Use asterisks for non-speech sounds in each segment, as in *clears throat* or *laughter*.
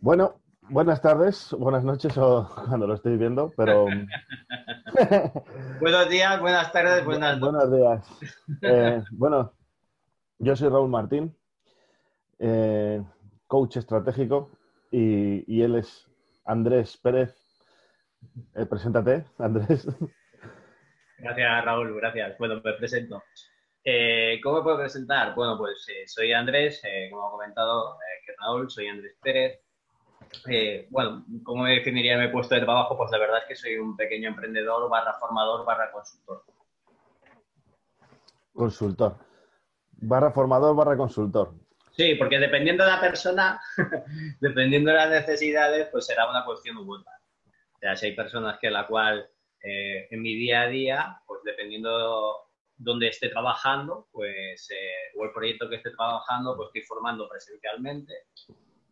Bueno, buenas tardes, buenas noches o *laughs* cuando lo estoy viendo, pero... *laughs* Buenos días, buenas tardes, buenas noches. Buenos días. *laughs* Eh, bueno, yo soy Raúl Martín, eh, coach estratégico, y, él es Andrés Pérez. Eh, preséntate, Andrés. Gracias, Raúl, gracias. Bueno, me presento. ¿Cómo me puedo presentar? Bueno, pues soy Andrés, como ha comentado que Raúl, soy Andrés Pérez. Eh, bueno, ¿cómo definiría mi puesto de trabajo? Pues la verdad es que soy un pequeño emprendedor, barra formador, barra consultor. Consultor. Barra formador, barra consultor. Sí, porque dependiendo de la persona, *laughs* dependiendo de las necesidades, pues será una cuestión u otra. O sea, si hay personas que la cual eh, en mi día a día, pues dependiendo donde esté trabajando, pues, eh, o el proyecto que esté trabajando, pues estoy formando presencialmente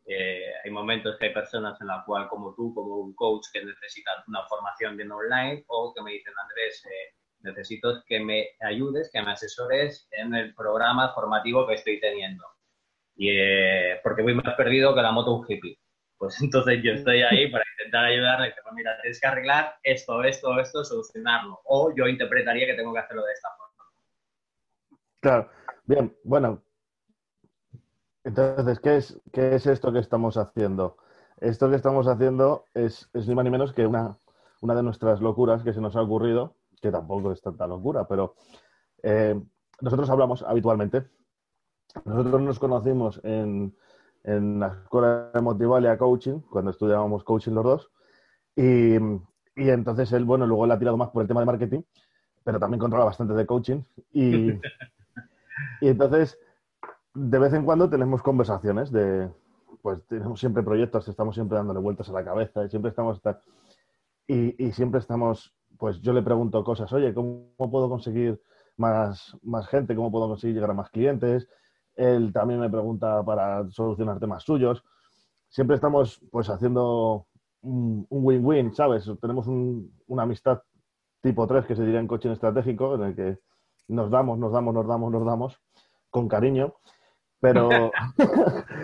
eh, hay momentos que hay personas en la cual, como tú, como un coach, que necesitan una formación bien online o que me dicen, Andrés, eh, necesito que me ayudes, que me asesores en el programa formativo que estoy teniendo. Y, eh, porque voy más perdido que la moto un hippie. Pues *laughs* entonces yo estoy ahí para intentar ayudarle, que mira, tienes que arreglar esto, esto, esto, solucionarlo. O yo interpretaría que tengo que hacerlo de esta forma. Claro. Bien, bueno, entonces, ¿qué es, ¿qué es esto que estamos haciendo? Esto que estamos haciendo es, ni más ni menos que una, una de nuestras locuras que se nos ha ocurrido, que tampoco es tanta locura, pero eh, nosotros hablamos habitualmente. Nosotros nos conocimos en, en la escuela de Motivalia Coaching, cuando estudiábamos coaching los dos, y, y, entonces él, bueno, luego él ha tirado más por el tema de marketing, pero también controla bastante de coaching. Y, *laughs* y entonces de vez en cuando tenemos conversaciones de, pues tenemos siempre proyectos, estamos siempre dándole vueltas a la cabeza y siempre estamos, y, siempre estamos, pues yo le pregunto cosas, oye, ¿cómo, puedo conseguir más, más gente? ¿Cómo puedo conseguir llegar a más clientes? Él también me pregunta para solucionar temas suyos. Siempre estamos, pues, haciendo un win-win, ¿sabes? Tenemos una amistad tipo 3 que se diría en coaching estratégico, en el que nos damos, nos damos, nos damos, nos damos, con cariño. Pero.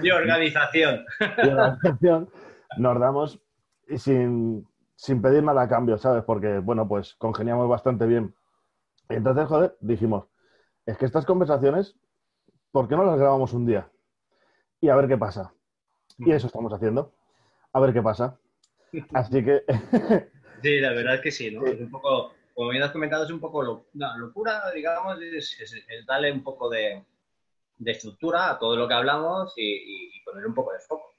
y organización. y organización. Nos damos sin, sin pedir nada a cambio, ¿sabes? Porque, bueno, pues congeniamos bastante bien. Y entonces, joder, dijimos, es que estas conversaciones, ¿por qué no las grabamos un día? Y a ver qué pasa. Y eso estamos haciendo. A ver qué pasa. Así que. *laughs* sí, la verdad es que sí, ¿no? Es un poco, como bien has comentado, es un poco lo, locura, digamos, es, es darle un poco de, de estructura a todo lo que hablamos y, poner un poco de foco.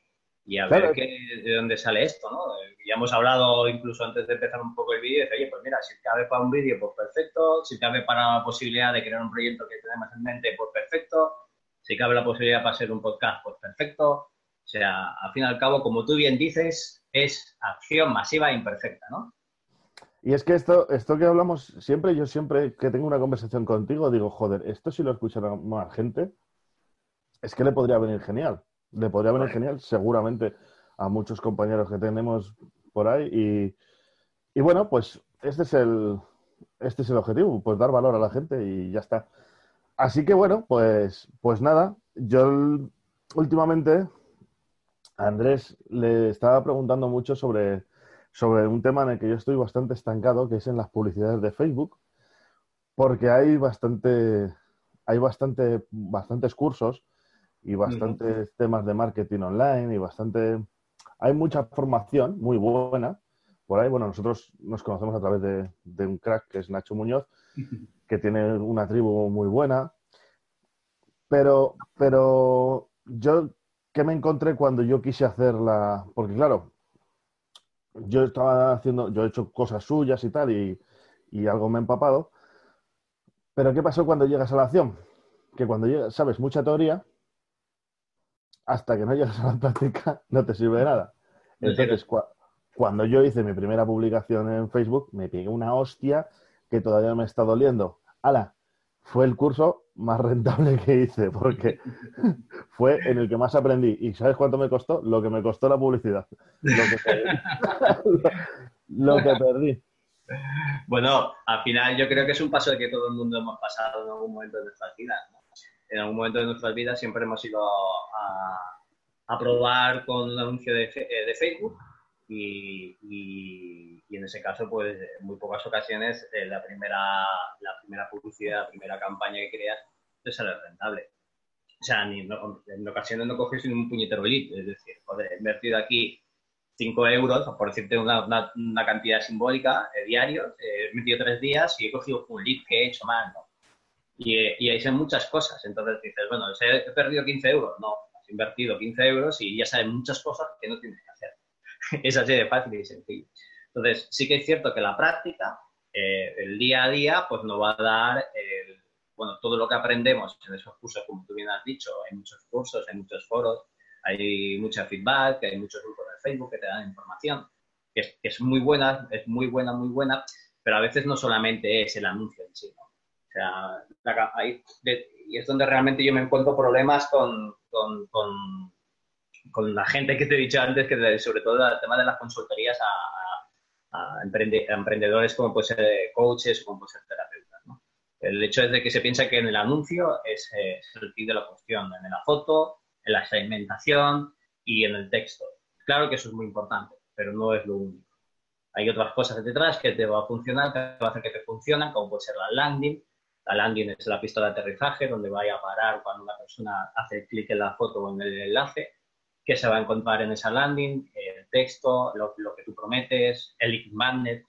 Y a ver qué, de dónde sale esto, ¿no? Ya hemos hablado incluso antes de empezar un poco el vídeo, oye, pues mira, si cabe para un vídeo, pues perfecto, si cabe para la posibilidad de crear un proyecto que tenemos en mente, pues perfecto, si cabe la posibilidad para hacer un podcast, pues perfecto. O sea, al fin y al cabo, como tú bien dices, es acción masiva e imperfecta, ¿no? Y es que esto, esto que hablamos siempre, yo siempre que tengo una conversación contigo, digo, joder, esto si lo escuchará más gente, es que le podría venir genial. Le podría venir genial seguramente a muchos compañeros que tenemos por ahí. Y, bueno, pues este es el este es el objetivo, pues dar valor a la gente y ya está. Así que bueno, pues, pues nada, yo últimamente a Andrés le estaba preguntando mucho sobre, sobre un tema en el que yo estoy bastante estancado, que es en las publicidades de Facebook, porque hay bastante, hay bastante, bastantes cursos y bastantes temas de marketing online y bastante... Hay mucha formación muy buena por ahí. Bueno, nosotros nos conocemos a través de, un crack que es Nacho Muñoz, *laughs* que tiene una tribu muy buena. Pero, pero yo, ¿qué me encontré cuando yo quise hacer la...? Porque claro, yo estaba haciendo, yo he hecho cosas suyas y tal y, y algo me he empapado. Pero ¿qué pasó cuando llegas a la acción? Que cuando llegas, sabes, mucha teoría, hasta que no llegas a la práctica no te sirve de nada. Entonces, cuando yo hice mi primera publicación en Facebook, me pegué una hostia que todavía me está doliendo. ¡Hala! Fue el curso más rentable que hice, porque *laughs* fue en el que más aprendí. ¿Y sabes cuánto me costó? Lo que me costó la publicidad. Lo que perdí. *laughs* Lo que perdí. Bueno, al final yo creo que es un paso que todo el mundo hemos pasado en algún momento de nuestras vidas en algún momento de nuestras vidas siempre hemos ido a, a probar con un anuncio de, de Facebook y, en ese caso, pues en muy pocas ocasiones eh, la, primera, la primera publicidad, la primera campaña que creas te sale rentable. O sea, ni, en ocasiones no coges ni un puñetero lead, es decir, joder, he invertido aquí 5 euros, por decirte una, una, cantidad simbólica, de diarios, he metido tres días y he cogido un lead que he hecho mal, ¿no? Y, y ahí son muchas cosas. Entonces dices, bueno, he perdido 15 euros. No, has invertido 15 euros y ya sabes muchas cosas que no tienes que hacer. *laughs* es así de fácil y sencillo. Entonces, sí que es cierto que la práctica, eh, el día a día, pues nos va a dar, bueno, todo lo que aprendemos en esos cursos, como tú bien has dicho, hay muchos cursos, hay muchos foros, hay mucha feedback, hay muchos grupos de Facebook que te dan información, que es, muy buena, es muy buena, muy buena, pero a veces no solamente es el anuncio en sí, ¿no? Sea, ahí, y es donde realmente yo me encuentro problemas con, con con la gente que te he dicho antes, que sobre todo el tema de las consultorías a, emprendedores como puede ser coaches o como puede ser terapeutas. El hecho es de que se piensa que en el anuncio es, el fin de la cuestión, en la foto, en la segmentación y en el texto. Claro que eso es muy importante, pero no es lo único. Hay otras cosas detrás que te va a funcionar, que va a hacer que te funcionen, como puede ser la landing. La landing es la pista de aterrizaje, donde vaya a parar cuando una persona hace clic en la foto o en el enlace qué se va a encontrar en esa landing, el texto, lo, que tú prometes, el lead magnet,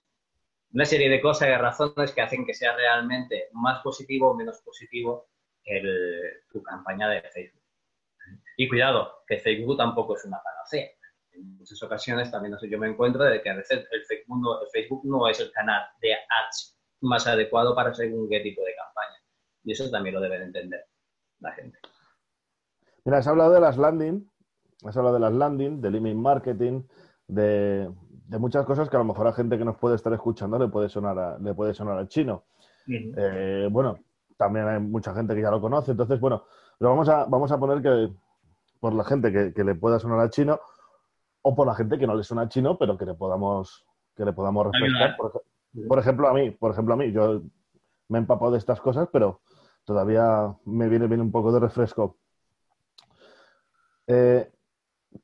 una serie de cosas y razones que hacen que sea realmente más positivo o menos positivo tu campaña de Facebook. Y cuidado, que Facebook tampoco es una panacea. En muchas ocasiones también yo me encuentro de que a veces el Facebook, no, el Facebook no es el canal de ads más adecuado para según qué tipo de campaña. Y eso también lo deben entender la gente. Mira, has hablado de las landing has hablado de las landing, del email marketing, de, muchas cosas que a lo mejor a gente que nos puede estar escuchando le puede sonar, le puede sonar al chino. Eh, bueno, también hay mucha gente que ya lo conoce, entonces, bueno, lo vamos a, vamos a poner que por la gente que, le pueda sonar al chino o por la gente que no le suena al chino, pero que le podamos, que le podamos refrescar. Por, ejemplo, a mí, por ejemplo, a mí, yo me he empapado de estas cosas, pero todavía me viene bien un poco de refresco. Eh,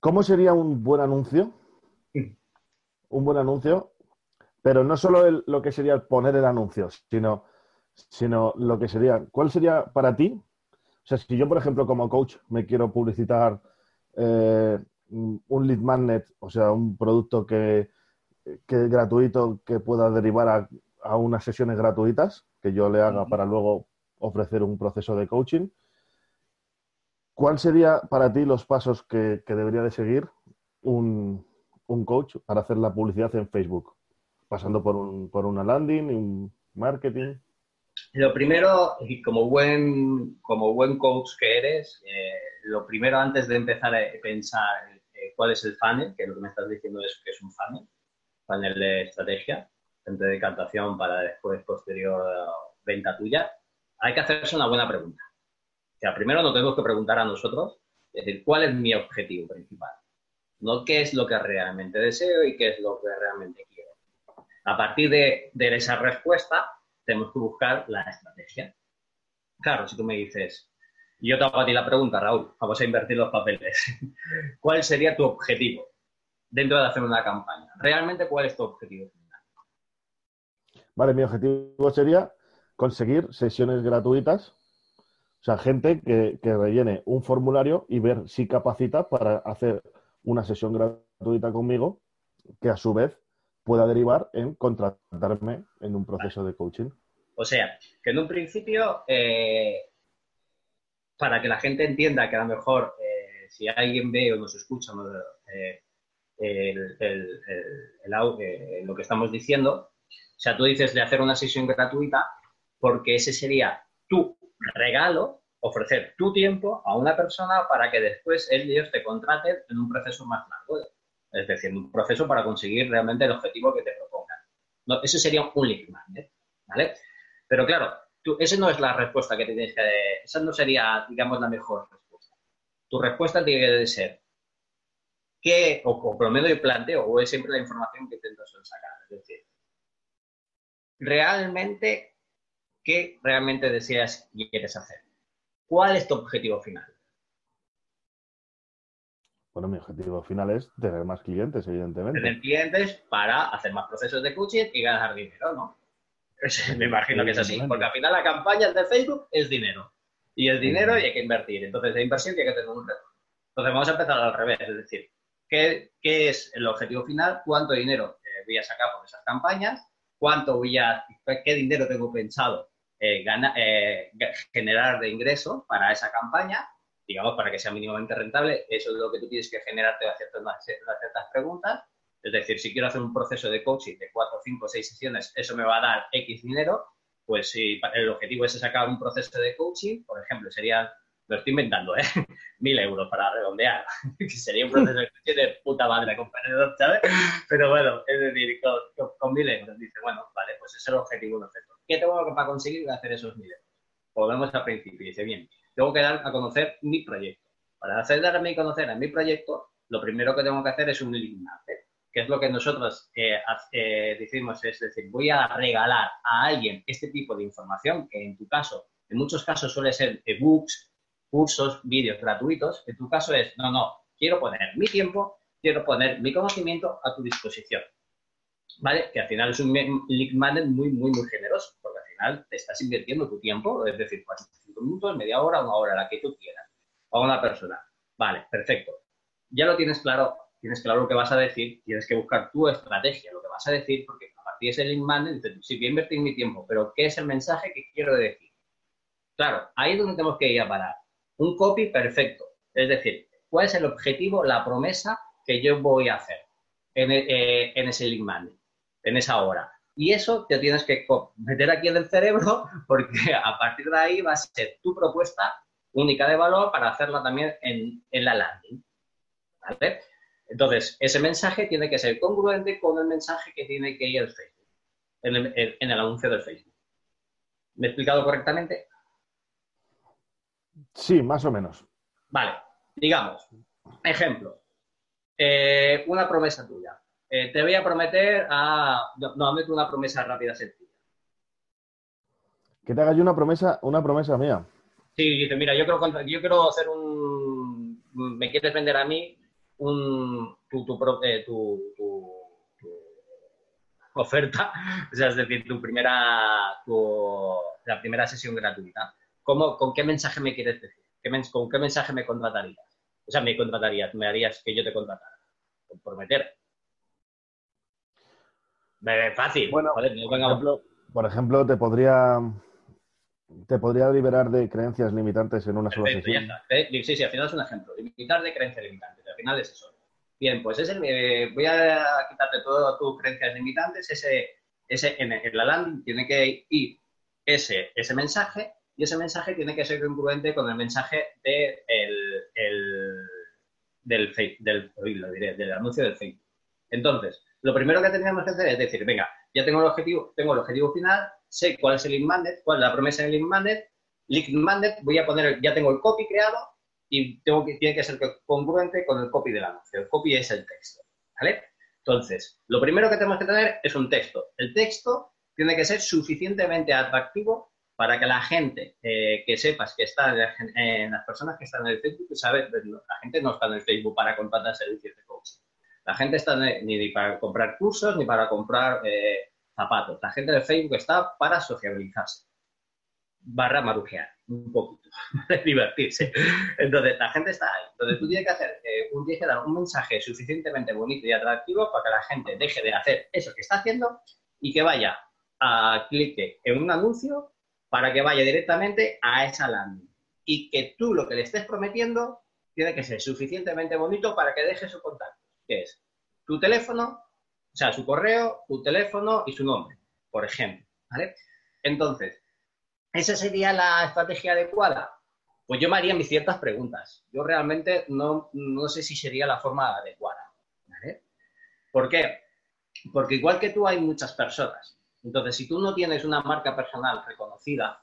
¿Cómo sería un buen anuncio? Un buen anuncio, pero no solo lo que sería poner el anuncio, sino, sino lo que sería, ¿cuál sería para ti? O sea, si yo, por ejemplo, como coach me quiero publicitar eh, un lead magnet, o sea, un producto que, que gratuito que pueda derivar a, a, unas sesiones gratuitas que yo le haga para luego ofrecer un proceso de coaching. ¿Cuál sería para ti los pasos que, debería de seguir un, coach para hacer la publicidad en Facebook? Pasando por, un, por una landing, un marketing. Lo primero, y como buen, como buen coach que eres, eh, lo primero antes de empezar a pensar eh, cuál es el funnel, que lo que me estás diciendo es que es un funnel, funnel de estrategia, centro de captación para después posterior venta tuya, hay que hacerse una buena pregunta. O sea, primero nos tenemos que preguntar a nosotros, es decir, ¿cuál es mi objetivo principal? No qué es lo que realmente deseo y qué es lo que realmente quiero. A partir de, esa respuesta, tenemos que buscar la estrategia. Claro, si tú me dices, yo te hago a ti la pregunta, Raúl, vamos a invertir los papeles. *laughs* ¿Cuál sería tu objetivo dentro de hacer una campaña? ¿Realmente cuál es tu objetivo final? Vale, mi objetivo sería conseguir sesiones gratuitas o sea, gente que, rellene un formulario y ver si capacita para hacer una sesión gratuita conmigo que a su vez pueda derivar en contratarme en un proceso de coaching. O sea, que en un principio, eh, para que la gente entienda que a lo mejor eh, si alguien ve o nos escucha eh, lo que estamos diciendo, o sea, tú dices de hacer una sesión gratuita porque ese sería tu regalo ofrecer tu tiempo a una persona para que después él y ellos te contraten en un proceso más largo. Es decir, un proceso para conseguir realmente el objetivo que te propongan. No, ese sería un lead magnet, ¿vale? Pero claro, tú, esa no es la respuesta que tienes que... Esa no sería, digamos, la mejor respuesta. Tu respuesta tiene que ser qué, o, o por lo menos yo planteo, o es siempre la información que intento sacar. Es decir, realmente qué realmente deseas y quieres hacer. ¿Cuál es tu objetivo final? Bueno, mi objetivo final es tener más clientes, evidentemente. Tener clientes para hacer más procesos de coaching y ganar dinero, ¿no? *laughs* Me imagino que es así, porque al final la campaña de Facebook es dinero. Y es dinero y hay que invertir. Entonces, de inversión tiene que tener un retorno. Entonces, vamos a empezar al revés, es decir, ¿qué, es el objetivo final? ¿Cuánto dinero eh, voy a sacar por esas campañas? ¿Cuánto voy a, qué dinero tengo pensado eh, eh, generar de ingreso para esa campaña? digamos, para que sea mínimamente rentable, eso es lo que tú tienes que generarte a ciertas, ciertas preguntas. Es decir, si quiero hacer un proceso de coaching de 4, 5, 6 sesiones, eso me va a dar X dinero, pues si el objetivo es sacar un proceso de coaching, por ejemplo, sería, lo estoy inventando, ¿eh? *laughs* Mil euros para redondear, *laughs* que sería un proceso de de puta madre, compañero, ¿sabes? Pero bueno, es decir, con, mil euros, dice, bueno, vale, pues es el objetivo perfecto. ¿Qué tengo para conseguir hacer esos mil euros? Volvemos al principio, dice, bien, tengo que dar a conocer mi proyecto. Para hacer darme a conocer a mi proyecto, lo primero que tengo que hacer es un link que es lo que nosotros eh, eh, decimos, es decir, voy a regalar a alguien este tipo de información, que en tu caso, en muchos casos suele ser ebooks, cursos, vídeos gratuitos, en tu caso es, no, no, quiero poner mi tiempo, quiero poner mi conocimiento a tu disposición. ¿Vale? Que al final es un link magnet muy, muy, muy generoso, porque al final te estás invirtiendo tu tiempo, es decir, 45 minutos, media hora, una hora, la que tú quieras, a una persona. Vale, perfecto. Ya lo tienes claro, tienes claro lo que vas a decir, tienes que buscar tu estrategia, lo que vas a decir, porque a partir de ese link magnet dices, sí, voy a invertir mi tiempo, pero ¿qué es el mensaje que quiero decir? Claro, ahí es donde tenemos que ir a parar. Un copy perfecto. Es decir, ¿cuál es el objetivo, la promesa que yo voy a hacer en, eh, en ese link magnet, en esa hora? Y eso te tienes que meter aquí en el cerebro *laughs* porque a partir de ahí va a ser tu propuesta única de valor para hacerla también en, en la landing. Entonces, ese mensaje tiene que ser congruente con el mensaje que tiene que ir el Facebook, en el, anuncio del Facebook. ¿Me he explicado correctamente? Sí, más o menos. Vale, digamos, ejemplo, eh, una promesa tuya. Eh, te voy a prometer a. No, meto una promesa rápida, sencilla. Que te haga yo una promesa, una promesa mía. Sí, dice, mira, yo quiero, yo quiero hacer un. Me quieres vender a mí un, tu, tu, eh, tu, tu, oferta, *laughs* o sea, es decir, tu primera, la primera sesión gratuita. ¿Cómo, ¿Con qué mensaje me quieres decir? ¿Con qué mensaje me contratarías? O sea, me contratarías, me harías que yo te contratara. Por meter. Fácil. Bueno, por, ejemplo, te podría te podría liberar de creencias limitantes en una sola sesión. Sí, sí, al final es un ejemplo. Limitar de creencias limitantes. Al final es eso. Bien, pues ese, eh, voy a quitarte todas tus creencias limitantes. Ese, ese, en, la landing tiene que ir ese, ese mensaje y ese mensaje tiene que ser congruente con el mensaje de el, el, del, del, anuncio del Facebook. Entonces, lo primero que tendríamos que hacer es decir, venga, ya tengo el objetivo, tengo el objetivo final, sé cuál es el link cuál es la promesa del link magnet, voy a poner, ya tengo el copy creado y tengo que, tiene que ser congruente con el copy del anuncio. El copy es el texto, ¿vale? Entonces, lo primero que tenemos que tener es un texto. El texto tiene que ser suficientemente atractivo para que la gente eh, que sepas que está en, las personas que están en el Facebook, sabes, la gente no está en el Facebook para contratar servicios de coaching. La gente está ni para comprar cursos ni para comprar eh, zapatos. La gente de Facebook está para sociabilizarse. Barra marujear, un poquito, *laughs* divertirse. Entonces, la gente está ahí. Entonces, tú tienes que hacer eh, un, tienes que dar un mensaje suficientemente bonito y atractivo para que la gente deje de hacer eso que está haciendo y que vaya a clique en un anuncio para que vaya directamente a esa landing. Y que tú lo que le estés prometiendo tiene que ser suficientemente bonito para que deje su contacto que es tu teléfono, o sea, su correo, tu teléfono y su nombre, por ejemplo. Entonces, ¿esa sería la estrategia adecuada? Pues yo me haría mis ciertas preguntas. Yo realmente no, no sé si sería la forma adecuada. ¿Por qué? Porque igual que tú hay muchas personas. Entonces, si tú no tienes una marca personal reconocida,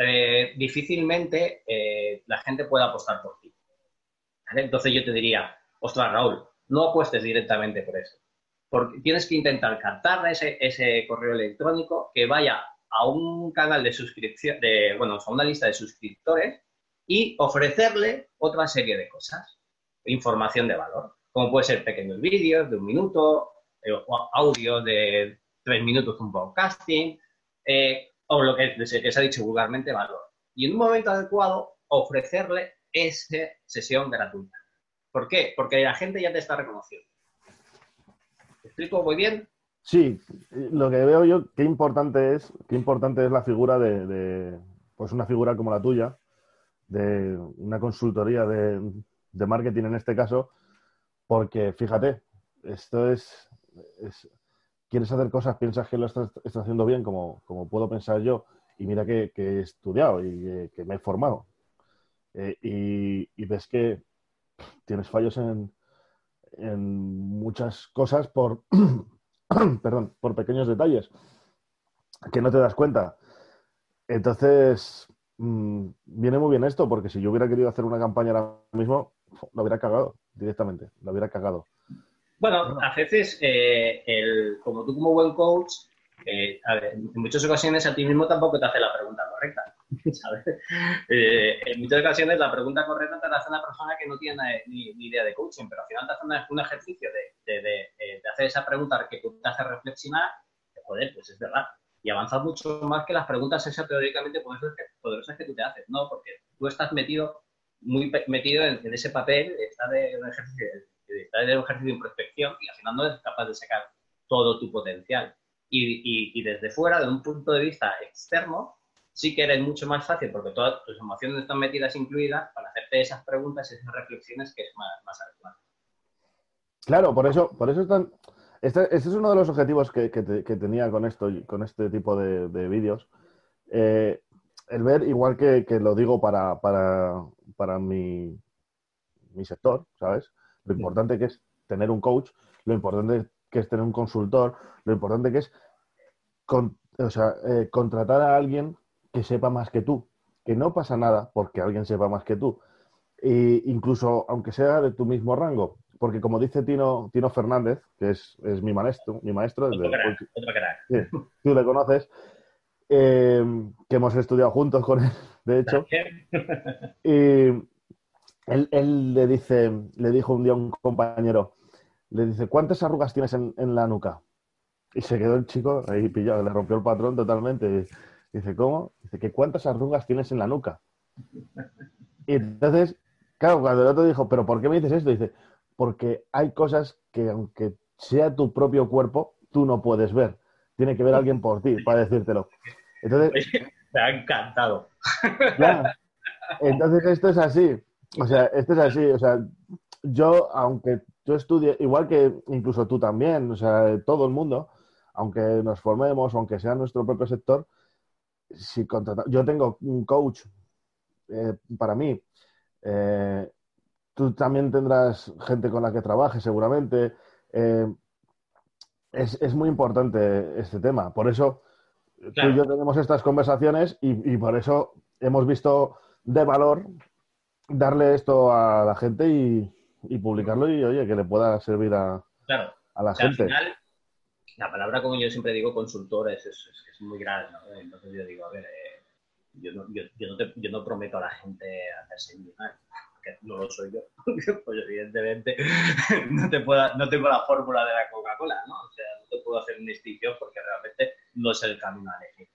eh, difícilmente eh, la gente pueda apostar por ti. Entonces yo te diría, ostras, Raúl, no apuestes directamente por eso. Porque tienes que intentar captar ese, correo electrónico que vaya a un canal de suscripción, de, bueno, a una lista de suscriptores y ofrecerle otra serie de cosas. información de valor, como puede ser pequeños vídeos de un minuto, eh, o audio de tres minutos, un podcasting, eh, o lo que, se ha dicho vulgarmente, valor. Y en un momento adecuado, ofrecerle esa sesión gratuita. ¿Por qué? Porque la gente ya te está reconociendo. ¿Te explico muy bien? Sí, lo que veo yo, qué importante es, qué importante es la figura de, pues una figura como la tuya, de una consultoría de, marketing en este caso, porque fíjate, esto es, quieres hacer cosas, piensas que lo estás, haciendo bien, como, como, puedo pensar yo, y mira que, he estudiado y que, me he formado. Eh, y, ves que tienes fallos en, en muchas cosas por, *clears throat* perdón, por pequeños detalles que no te das cuenta. Entonces, mm, viene muy bien esto, porque si yo hubiera querido hacer una campaña ahora mismo, lo hubiera cagado directamente, lo hubiera cagado. Bueno, a veces, eh, el, como tú como buen coach, eh, en muchas ocasiones a ti mismo tampoco te hace la pregunta correcta. *laughs* ¿sabes? Eh, en muchas ocasiones la pregunta correcta te la hace una persona que no tiene ni, idea de coaching, pero al final te hace un ejercicio de, de, hacer esa pregunta que te hace reflexionar, joder, pues es verdad. Y avanza mucho más que las preguntas esas teóricamente poderosas que tú te haces, ¿no? Porque tú estás metido, muy metido en, ese papel, está de un ejercicio, está de un ejercicio de introspección y al final no eres capaz de sacar todo tu potencial. Y, y, desde fuera, de un punto de vista externo, sí que eres mucho más fácil porque todas tus emociones están metidas incluidas para hacerte esas preguntas y esas reflexiones que es más, más Claro, por eso, por eso están. Este, este, es uno de los objetivos que, tenía con esto, con este tipo de, vídeos. Eh, el ver, igual que, lo digo para, para, mi, mi, sector, ¿sabes? Lo importante que es tener un coach, lo importante que es tener un consultor, lo importante que es o sea, eh, contratar a alguien que sepa más que tú, que no pasa nada porque alguien sepa más que tú, e incluso aunque sea de tu mismo rango, porque como dice Tino, Tino Fernández, que es, mi maestro, mi maestro, tú le conoces, eh, que hemos estudiado juntos con él, de hecho, y él, le dice, le dijo un día a un compañero, le dice, ¿cuántas arrugas tienes en, en la nuca? Y se quedó el chico ahí pillado, le rompió el patrón totalmente. Dice, ¿cómo? Dice, ¿que cuántas arrugas tienes en la nuca? Y entonces, claro, cuando el otro dijo, ¿pero por qué me dices esto? Dice, porque hay cosas que aunque sea tu propio cuerpo, tú no puedes ver. Tiene que ver alguien por ti para decírtelo. Entonces, me ha encantado. Entonces esto es así. O sea, esto es así. O sea, yo, aunque tú estudies, igual que incluso tú también, o sea, todo el mundo, aunque nos formemos, aunque sea nuestro propio sector, si yo tengo un coach eh, para mí, eh, tú también tendrás gente con la que trabajes seguramente. Eh, es, muy importante este tema. Por eso tú y yo tenemos estas conversaciones y, por eso hemos visto de valor darle esto a la gente y, publicarlo y, oye, que le pueda servir a, a la gente. Al final, la palabra, como yo siempre digo, consultor es, es, muy grande. Entonces yo digo, a ver, eh, yo, no, yo, yo, no te, yo, no prometo a la gente hacerse millonario, porque no lo soy yo. *laughs* pues evidentemente *laughs* no, te puedo, no tengo la fórmula de la Coca-Cola, ¿no? O sea, no te puedo hacer una distinción porque realmente no es el camino a elegir.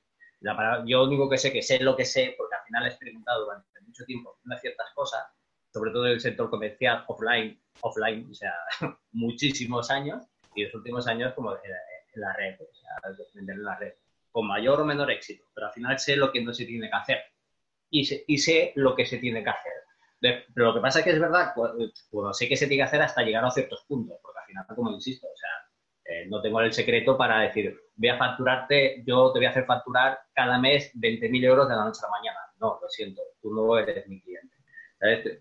La palabra, yo único que sé, que sé lo que sé, porque al final he experimentado durante mucho tiempo unas ciertas cosas, sobre todo en el sector comercial, offline, offline, o sea, *laughs* muchísimos años, y los últimos años como en la red, o sea, vender en la red, con mayor o menor éxito, pero al final sé lo que no se tiene que hacer y sé, y sé lo que se tiene que hacer. pero lo que pasa es que es verdad, pues, sé que se tiene que hacer hasta llegar a ciertos puntos, porque al final, como insisto, o sea, eh, no tengo el secreto para decir, voy a facturarte, yo te voy a hacer facturar cada mes 20.000 euros de la noche a la mañana. No, lo siento, tú no eres mi cliente.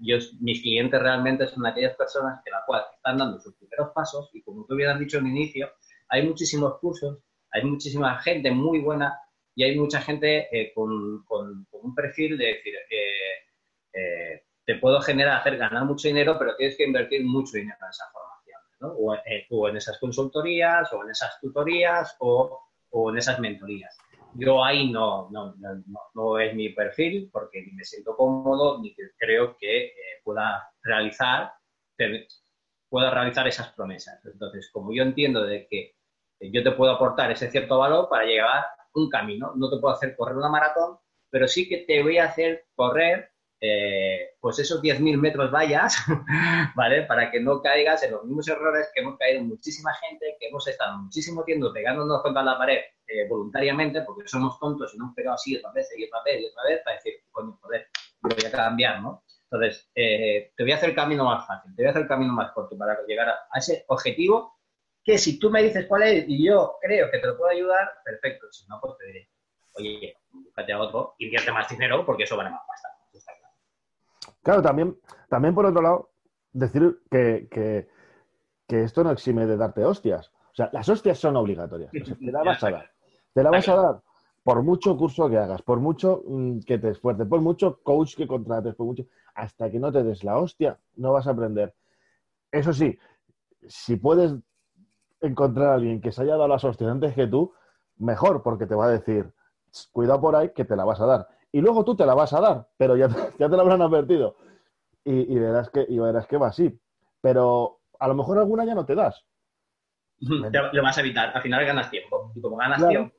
Yo, mis clientes realmente son aquellas personas que la cual están dando sus primeros pasos y como tú hubieras dicho en inicio, hay muchísimos cursos, hay muchísima gente muy buena y hay mucha gente eh, con, un perfil de decir, eh, te puedo generar, hacer ganar mucho dinero, pero tienes que invertir mucho dinero en esa formación, ¿no? Eh, o, en esas consultorías, o en esas tutorías, o, en esas mentorías. Yo ahí no, no, no, es mi perfil porque ni me siento cómodo ni creo que pueda realizar puedo realizar esas promesas. Entonces, como yo entiendo de que yo te puedo aportar ese cierto valor para llegar un camino, no te puedo hacer correr una maratón, pero sí que te voy a hacer correr eh, pues esos 10.000 metros vallas, *laughs* ¿vale? Para que no caigas en los mismos errores que hemos caído muchísima gente, que hemos estado muchísimo tiempo pegándonos contra la pared eh, voluntariamente, porque somos tontos y nos hemos pegado así otra vez y otra vez y otra vez para decir, coño, joder, voy a cambiar, ¿no? Entonces, eh, te voy a hacer el camino más fácil, te voy a hacer el camino más corto para llegar a, ese objetivo que si tú me dices cuál es y yo creo que te lo puedo ayudar, perfecto. Si no, pues te diré, oye, búscate a otro, invierte más dinero porque eso vale más pasta. Claro, también, también por otro lado, decir que, esto no exime de darte hostias. O sea, las hostias son obligatorias. te la *laughs* vas a dar. Te la vas a dar por mucho curso que hagas, por mucho mm, que te esfuerces, por mucho coach que contrates, por mucho, hasta que no te des la hostia, no vas a aprender. Eso sí, si puedes encontrar a alguien que se haya dado las hostias antes que tú, mejor, porque te va a decir, cuidado por ahí, que te la vas a dar y luego tú te la vas a dar, pero ya, *laughs* ya te la habrán advertido. Y, verás que, y verás que va así. Pero a lo mejor alguna ya no te das. lo vas a evitar. Al final ganas tiempo. Y como ganas tiempo,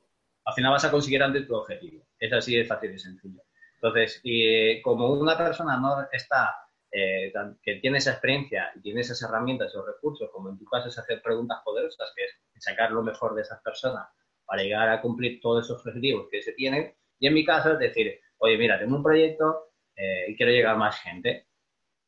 al final vas a conseguir antes tu objetivo. Es así de fácil y sencillo. Entonces, y, como una persona no está, eh, que tiene esa experiencia y tiene esas herramientas, esos recursos, como en tu caso es hacer preguntas poderosas, que es sacar lo mejor de esas personas para llegar a cumplir todos esos objetivos que se tienen, y en mi caso es decir, oye, mira, tengo un proyecto eh, y quiero llegar a más gente.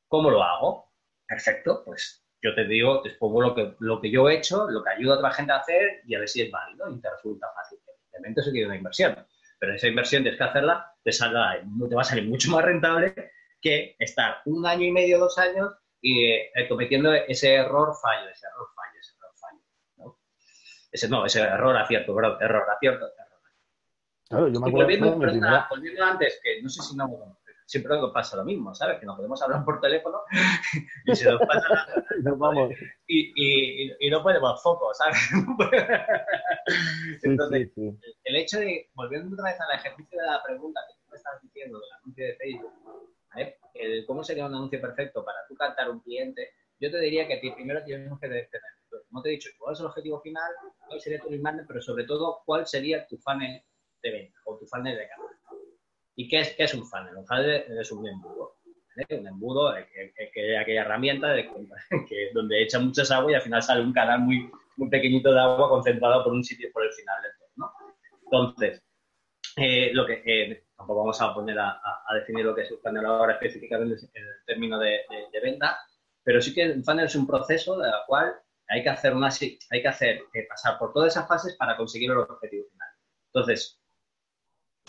¿Cómo lo hago? Perfecto, pues yo te digo, te expongo lo que, lo que yo he hecho, lo que ayuda a otra gente a hacer y a ver si es válido y te resulta fácil. Evidentemente eso tiene una inversión, pero esa inversión tienes que hacerla, te, saldrá, te va a salir mucho más rentable que estar un año y medio, dos años y eh, cometiendo ese error fallo, ese error fallo, ese error fallo. ¿no? Ese no, ese error acierto, perdón, error acierto, Claro, yo me acuerdo volviendo, antes, que no sé si no, siempre nos pasa lo mismo, ¿sabes? Que nos podemos hablar por teléfono *laughs* y se nos pasa la, *laughs* vamos. Y, y, y, no podemos foco, ¿sabes? *laughs* Entonces, el hecho de, volviendo otra vez al ejercicio de la pregunta que tú me estás diciendo del anuncio de Facebook, ¿vale? el, ¿cómo sería un anuncio perfecto para tú cantar un cliente? Yo te diría que primero tenemos que tener, no te he dicho cuál es el objetivo final, cuál sería tu demand, pero sobre todo cuál sería tu funnel de venta o tu funnel de canal. ¿Y qué es, qué es un funnel? Un funnel es un embudo. Un embudo que, aquella herramienta de, *laughs* donde echa muchas agua y al final sale un canal muy, muy pequeñito de agua concentrado por un sitio por el final del todo. Entonces, eh, lo que eh, tampoco vamos a poner a, definir lo que es un funnel ahora específicamente en el término de, venta, pero sí que un funnel es un proceso de la cual hay que hacer una hay que hacer eh, pasar por todas esas fases para conseguir el objetivo final. Entonces,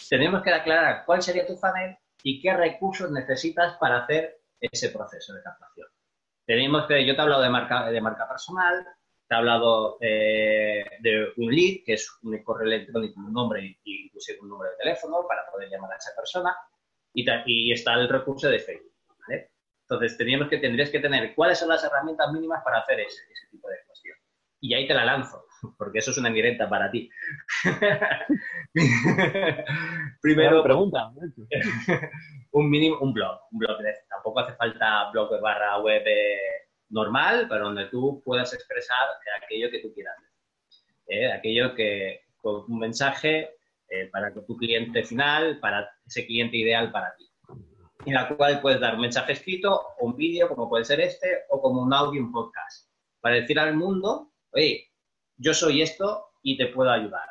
tenemos que aclarar cuál sería tu funnel y qué recursos necesitas para hacer ese proceso de captación. Tenemos que, yo te he hablado de marca, de marca personal, te he hablado eh, de un lead, que es un correo electrónico, un nombre y inclusive un número de teléfono para poder llamar a esa persona, y, está el recurso de Facebook. Entonces, teníamos que, tendrías que tener cuáles son las herramientas mínimas para hacer ese, ese tipo de cuestión. Y ahí te la lanzo porque eso es una indirecta para ti. *laughs* Primero, pregunta. *laughs* un mínimo, un blog, un blog. Tampoco hace falta blog barra web eh, normal, pero donde tú puedas expresar aquello que tú quieras. Eh, aquello que, con un mensaje eh, para tu cliente final, para ese cliente ideal para ti. En la cual puedes dar un mensaje escrito, o un vídeo, como puede ser este, o como un audio, un podcast, para decir al mundo, oye, yo soy esto y te puedo ayudar.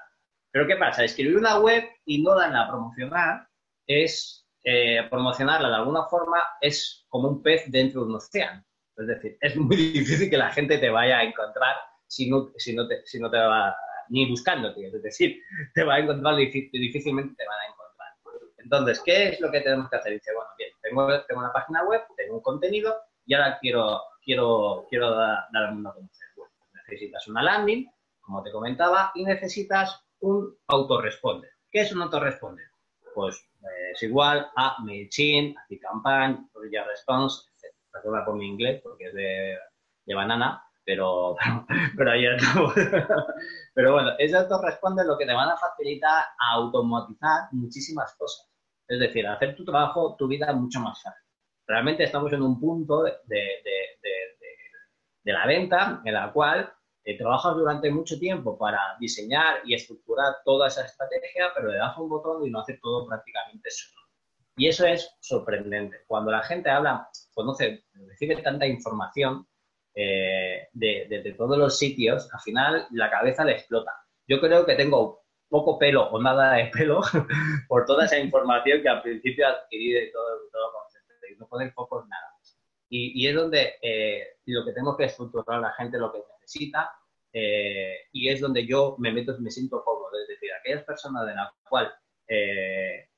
Pero ¿qué pasa? Escribir una web y no darla a promocionar es, eh, promocionarla de alguna forma es como un pez dentro de un océano. Es decir, es muy *laughs* difícil que la gente te vaya a encontrar si no, si no, te, si no te va ni buscándote. Es decir, te va a encontrar difícilmente te van a encontrar. Entonces, ¿qué es lo que tenemos que hacer? Dice, bueno, bien, tengo, tengo una página web, tengo un contenido y ahora quiero, quiero, quiero dar, dar a conocer. necesitas una landing, como te comentaba, y necesitas un autoresponder. ¿Qué es un autoresponder? Pues eh, es igual a MailChimp, ActiveCampaign, Response, etc. Perdona por mi inglés porque es de, banana, pero, *laughs* pero ayer *laughs* Pero bueno, ese autoresponder lo que te van a facilitar a automatizar muchísimas cosas. Es decir, hacer tu trabajo, tu vida mucho más fácil. Realmente estamos en un punto de, de la venta en la cual eh, trabajas durante mucho tiempo para diseñar y estructurar toda esa estrategia, pero le das un botón y lo hace todo prácticamente solo. Y eso es sorprendente. Cuando la gente habla, conoce, recibe tanta información eh, de, todos los sitios, al final la cabeza le explota. Yo creo que tengo poco pelo o nada de pelo *laughs* por toda esa información que al principio adquirí de todo, todo concepto. Y no poner focos nada. Y, es donde eh, lo que tengo que estructurar la gente lo que necesita eh, y es donde yo me meto, me siento cómodo. Es decir, aquellas personas de la cual eh,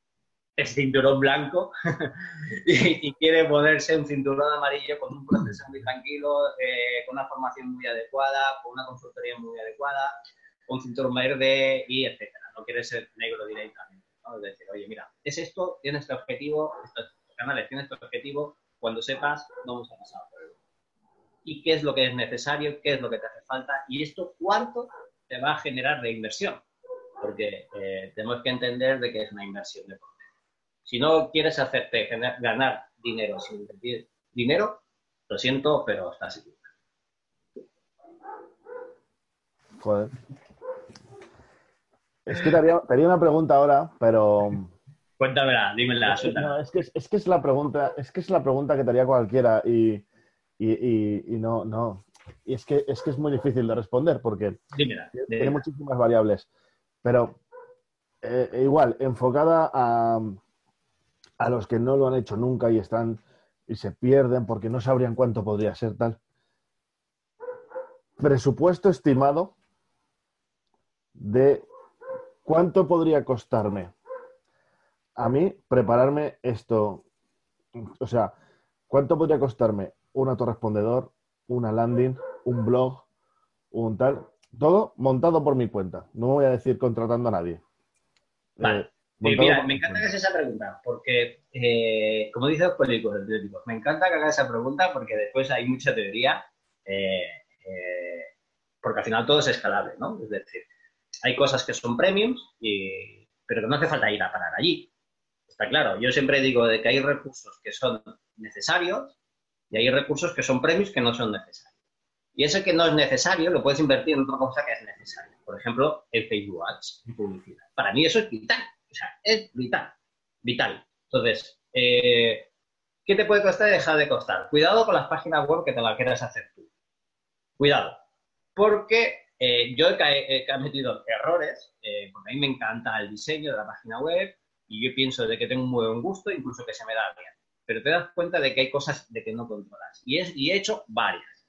es cinturón blanco *laughs* y, quiere ponerse un cinturón amarillo con un proceso muy tranquilo, con una formación muy adecuada, con una consultoría muy adecuada, un cinturón verde y etcétera. No quiere ser negro directamente. Es decir, oye, mira, es esto, tienes este objetivo, estos canales tienes este objetivo, cuando sepas, vamos a pasar Y qué es lo que es necesario, qué es lo que te hace falta y esto cuánto te va a generar de inversión. Porque eh, tenemos que entender de que es una inversión de Si no quieres hacerte ganar dinero sin invertir dinero, lo siento, pero estás equivocado. Joder. Es que te haría, una pregunta ahora, pero Cuéntamela, dímela, no, es, que, es, que es la pregunta, es que es la pregunta que te haría cualquiera y, no, no. Y es que, es que es muy difícil de responder porque tiene muchísimas variables. Pero eh, igual, enfocada a, a los que no lo han hecho nunca y están y se pierden porque no sabrían cuánto podría ser tal. Presupuesto estimado de cuánto podría costarme a mí prepararme esto, o sea, ¿cuánto podría costarme un autorrespondedor, una landing, un blog, un tal? Todo montado por mi cuenta. No voy a decir contratando a nadie. Vale. Eh, mira, me encanta que hagas esa pregunta, porque, eh, como dicen los políticos, me encanta que hagas esa pregunta porque después hay mucha teoría, eh, porque al final todo es escalable, ¿no? Es decir, hay cosas que son premiums, pero que no hace falta ir a parar allí. Está claro, yo siempre digo de que hay recursos que son necesarios y hay recursos que son premios que no son necesarios. Y ese que no es necesario lo puedes invertir en otra cosa que es necesaria. Por ejemplo, el Facebook Ads, en publicidad. Para mí eso es vital. O sea, es vital. Vital. Entonces, eh, ¿qué te puede costar y dejar de costar? Cuidado con las páginas web que te las quieras hacer tú. Cuidado. Porque eh, yo he, cometido errores, eh, porque a mí me encanta el diseño de la página web, y yo pienso de que tengo un muy buen gusto, incluso que se me da bien. Pero te das cuenta de que hay cosas de que no controlas. Y, es, y he hecho varias.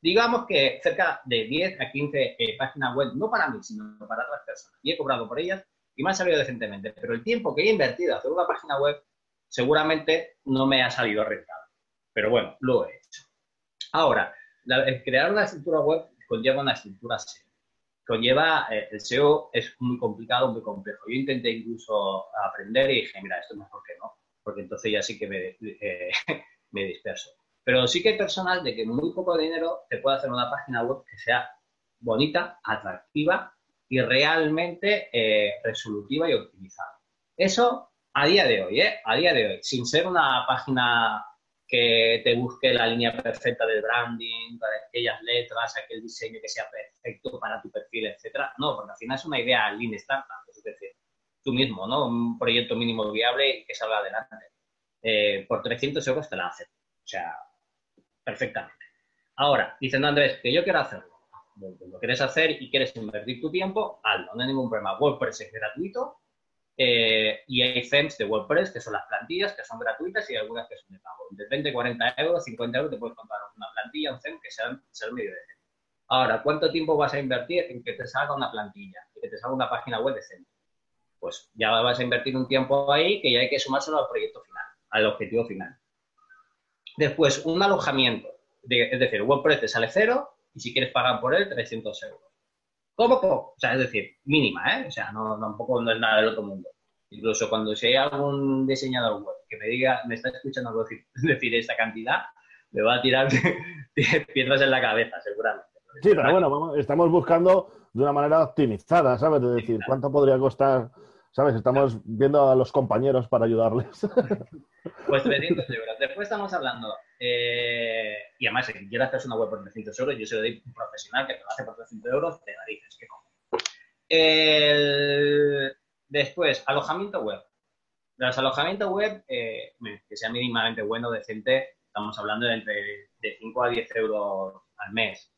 Digamos que cerca de 10 a 15 eh, páginas web, no para mí, sino para otras personas. Y he cobrado por ellas y me han salido decentemente. Pero el tiempo que he invertido a hacer una página web seguramente no me ha salido rentable. Pero bueno, lo he hecho. Ahora, crear una estructura web conlleva una estructura SEO conlleva, eh, el SEO es muy complicado, muy complejo. Yo intenté incluso aprender y dije, mira, esto es mejor que no, porque entonces ya sí que me, eh, *laughs* me disperso. Pero sí que hay personal de que muy poco dinero te puede hacer una página web que sea bonita, atractiva y realmente eh, resolutiva y optimizada. Eso a día de hoy, ¿eh? A día de hoy, sin ser una página que te busque la línea perfecta del branding, para aquellas letras, aquel diseño que sea perfecto para tu perfil, etcétera. No, porque al final es una idea lean startup, es decir, tú mismo, ¿no? Un proyecto mínimo viable que salga adelante. Eh, por 300 euros te la hacen. O sea, perfectamente. Ahora, diciendo Andrés, que yo quiero hacerlo. lo quieres hacer y quieres invertir tu tiempo, hazlo, no hay ningún problema. WordPress es gratuito, eh, y hay themes de WordPress, que son las plantillas, que son gratuitas y algunas que son de pago. De 20, 40 euros, 50 euros te puedes comprar una plantilla, un theme que sea, sea medio decente. Ahora, ¿cuánto tiempo vas a invertir en que te salga una plantilla, en que te salga una página web decente? Pues ya vas a invertir un tiempo ahí que ya hay que sumárselo al proyecto final, al objetivo final. Después, un alojamiento. es decir, WordPress te sale cero y si quieres pagar por él, 300 euros. ¿Cómo poco, es decir, mínima, ¿eh? O sea, no, tampoco no es nada del otro mundo. Incluso cuando si hay algún diseñador web que me diga, me está escuchando decir, *laughs* decir esta cantidad, me va a tirar *laughs* piedras en la cabeza, seguramente. Sí, pero bueno, estamos buscando de una manera optimizada, ¿sabes? De decir, ¿cuánto podría costar? ¿Sabes? Estamos viendo a los compañeros para ayudarles. *laughs* Pues 300 euros. Después estamos hablando, eh, y además, si quieres hacer una web por 300 euros, yo se lo doy un profesional que te lo hace por 300 euros, te narices, ¿qué coño? El... Después, alojamiento web. Los alojamientos web, eh, que sea mínimamente bueno, decente, estamos hablando de entre de 5 a 10 euros al mes.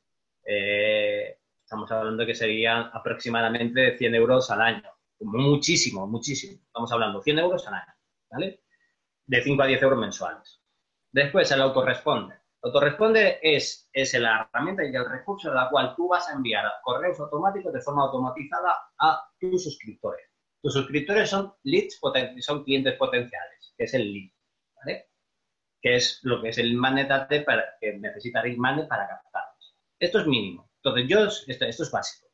Eh, estamos hablando que serían aproximadamente 100 euros al año. Muchísimo, muchísimo. Estamos hablando 100 euros al año, ¿vale? De 5 a 10 euros mensuales. Después, el autorresponde. Autorresponde es, es la herramienta y el recurso en la cual tú vas a enviar correos automáticos de forma automatizada a tus suscriptores. Tus suscriptores son leads, son clientes potenciales, que es el lead, ¿vale? Que es lo que es el magnet que necesita Magnet para captarlos. Esto es mínimo. Entonces, yo, esto, esto es básico.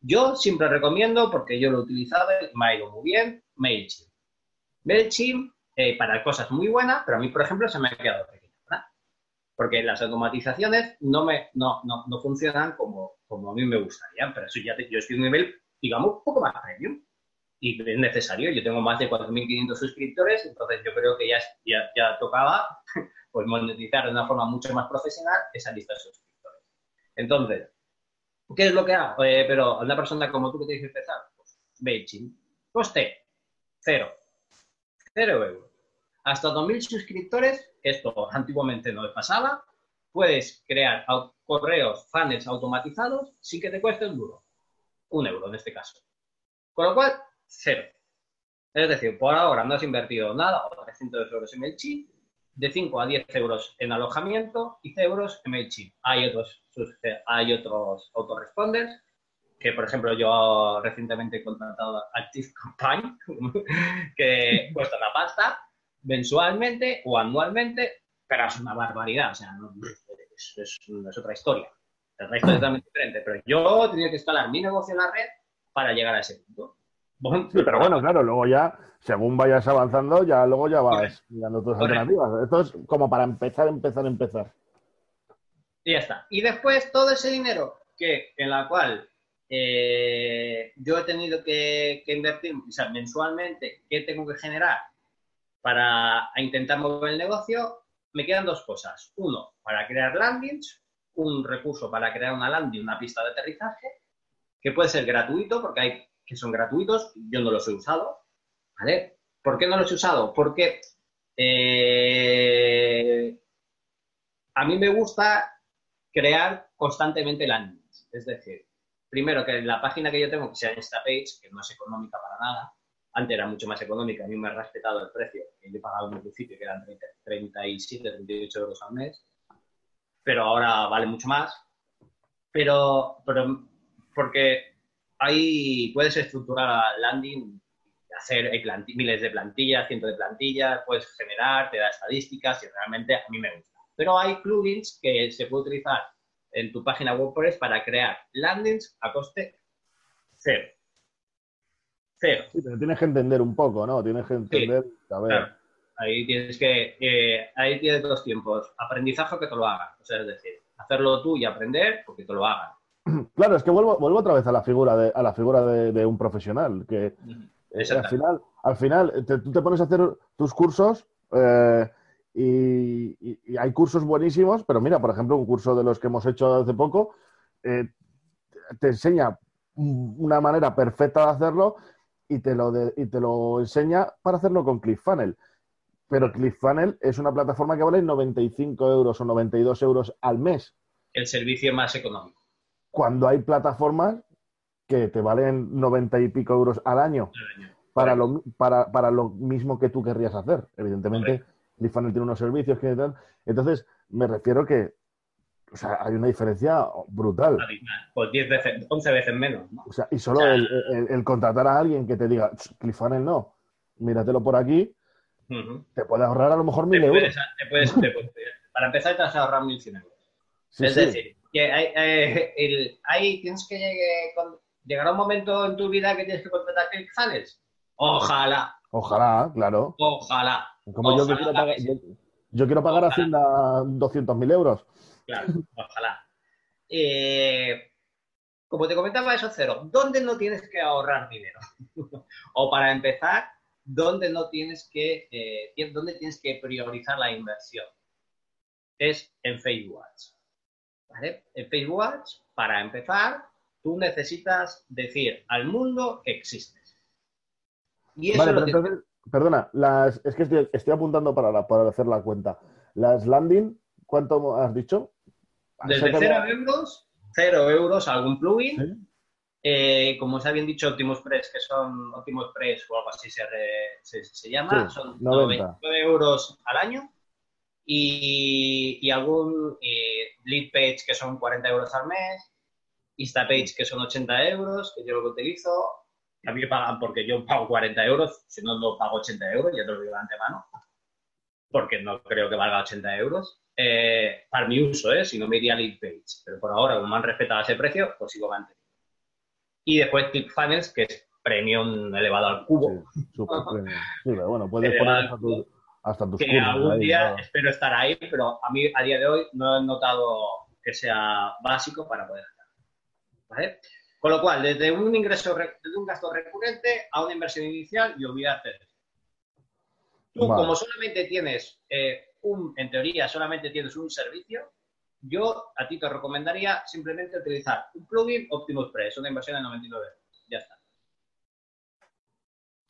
Yo siempre recomiendo, porque yo lo he utilizado me ha ido muy bien, MailChimp. MailChimp eh, para cosas muy buenas, pero a mí, por ejemplo, se me ha quedado pequeño, ¿verdad? Porque las automatizaciones no, me, no, no, no funcionan como, como a mí me gustaría, pero eso ya yo estoy en un nivel, digamos, un poco más premium y es necesario. Yo tengo más de 4.500 suscriptores, entonces yo creo que ya, ya, ya, tocaba *laughs* pues monetizar de una forma mucho más profesional esa lista de suscriptores. Entonces, ¿qué es lo que hago? Eh, pero una persona como tú que tienes que empezar, pues MailChimp, coste cero, cero euros. Hasta 2.000 suscriptores, esto antiguamente no pasaba, puedes crear correos, funnels automatizados sin que te cueste un duro. Un euro en este caso. Con lo cual, cero. Es decir, por ahora no has invertido nada, o 300 euros en MailChimp, de 5 a 10 euros en alojamiento y 100 euros en MailChimp. Hay otros, hay otros autoresponders, que por ejemplo yo recientemente he contratado Active Campaign, *laughs* que cuesta la pasta mensualmente o anualmente, pero es una barbaridad, o sea, es, otra historia. El resto es totalmente diferente, pero yo tenido que instalar mi negocio en la red para llegar a ese punto. Sí, pero bueno, claro, luego ya, según vayas avanzando, ya luego ya vas mirando tus alternativas. Esto es como para empezar, empezar, empezar. Y ya está. Y después todo ese dinero que en la cual eh, yo he tenido que, invertir, o sea, mensualmente, ¿qué tengo que generar para intentar mover el negocio? Me quedan dos cosas. Uno, para crear landings, un recurso para crear una landing, una pista de aterrizaje, que puede ser gratuito porque hay que son gratuitos, yo no los he usado, ¿vale? ¿Por qué no los he usado? Porque eh, a mí me gusta crear constantemente landings, es decir, primero que la página que yo tengo, que sea Instapage, que no es económica para nada, antes era mucho más económica, a mí me ha respetado el precio, que yo he pagado en un principio, que eran 37, 38 euros al mes, pero ahora vale mucho más. Pero, pero porque ahí puedes estructurar landing, hacer miles de plantillas, cientos de plantillas, puedes generar, te da estadísticas y realmente a mí me gusta. Pero hay plugins que se puede utilizar en tu página WordPress para crear landings a coste cero. Cero. Sí, pero tienes que entender un poco, ¿no? Tienes que entender, Ahí tienes que, eh, ahí tienes dos tiempos. Aprendizaje o que te lo hagan. O sea, es decir, hacerlo tú y aprender porque te lo hagan. *clears throat* Claro, es que vuelvo, vuelvo otra vez a la figura de, a la figura de, un profesional, que eh, al final, al final tú te pones a hacer tus cursos eh, y, hay cursos buenísimos, pero mira, por ejemplo, un curso de los que hemos hecho hace poco eh, te enseña una manera perfecta de hacerlo y te lo, y te lo enseña para hacerlo con ClickFunnels. Pero ClickFunnels es una plataforma que vale 95 euros o 92 euros al mes. El servicio más económico cuando hay plataformas que te valen 90 y pico euros al año, para, lo, para, para, lo mismo que tú querrías hacer. Evidentemente, Lifanel tiene unos servicios que tal. Entonces, me refiero que o sea, hay una diferencia brutal. Pues 10 veces, 11 veces menos. O sea, y solo el, contratar a alguien que te diga, Cliffhanger no, míratelo por aquí, te puede ahorrar a lo mejor mil euros. para empezar, te vas a ahorrar 1.100 euros. es decir, que hay, eh, hay, tienes que llegar, llegará un momento en tu vida que tienes que contratar ClickFunnels. Ojalá. Ojalá, claro. Ojalá. Como yo, quiero pagar, yo, quiero pagar Hacienda 200.000 euros. Claro, ojalá. Eh, como te comentaba, eso cero. ¿Dónde no tienes que ahorrar dinero? *laughs* o para empezar, dónde no tienes que, eh, dónde tienes que priorizar la inversión. Es en Facebook Ads. ¿Vale? En Facebook Ads, para empezar, tú necesitas decir al mundo que existes. Y eso vale, entonces, perdona, las, es que estoy, apuntando para, para hacer la cuenta. Las landing, ¿cuánto has dicho? Desde 0 euros, 0 euros algún plugin. Eh, como os habían dicho, Optimus Press, que son Optimus Press o algo así se, se, llama, son 99 euros al año. Y, algún lead page que son 40 euros al mes, Instapage que son 80 euros, que yo lo que utilizo. A mí me pagan porque yo pago 40 euros, si no, no pago 80 euros, ya te lo digo de antemano, porque no creo que valga 80 euros. Eh, para mi uso, ¿eh? si no me iría a lead page. Pero por ahora, como me han respetado ese precio, pues sigo manteniendo. Y después ClickFunnels, que es premium elevado al cubo. Sí, super premium. Sí, pero bueno, puedes poner hasta, tu, hasta tus Que algún día espero estar ahí, pero a mí a día de hoy no he notado que sea básico para poder estar. ¿Vale? Con lo cual, desde un ingreso, desde un gasto recurrente a una inversión inicial, yo voy a hacer. Tú, como solamente tienes eh, en teoría, solamente tienes un servicio, yo a ti te recomendaría simplemente utilizar un plugin Optimus Press, una inversión de 99 euros. Ya está.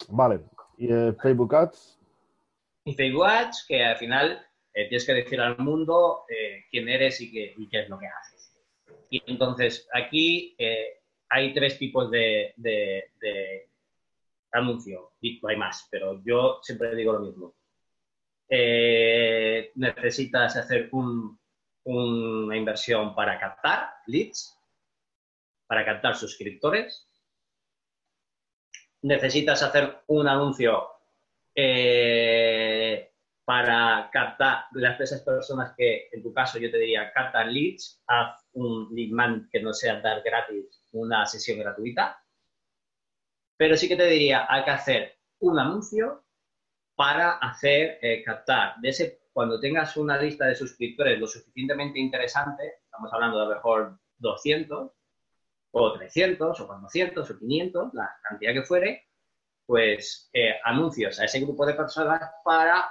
Vale. ¿Y eh, Facebook Ads? Ads, que al final eh, tienes que decir al mundo eh, quién eres y qué, es lo que haces. Y entonces aquí hay tres tipos de, anuncio. Y hay más, pero yo siempre digo lo mismo eh, necesitas hacer una inversión para captar leads, para captar suscriptores. Necesitas hacer un anuncio eh, para captar las esas personas que, en tu caso, yo te diría, captar leads, haz un lead man que no sea dar gratis una sesión gratuita. Pero sí que te diría, hay que hacer un anuncio para hacer eh, captar de ese cuando tengas una lista de suscriptores lo suficientemente interesante, estamos hablando de a lo mejor 200 o 300 o 400 o 500, la cantidad que fuere, pues eh, anuncios a ese grupo de personas para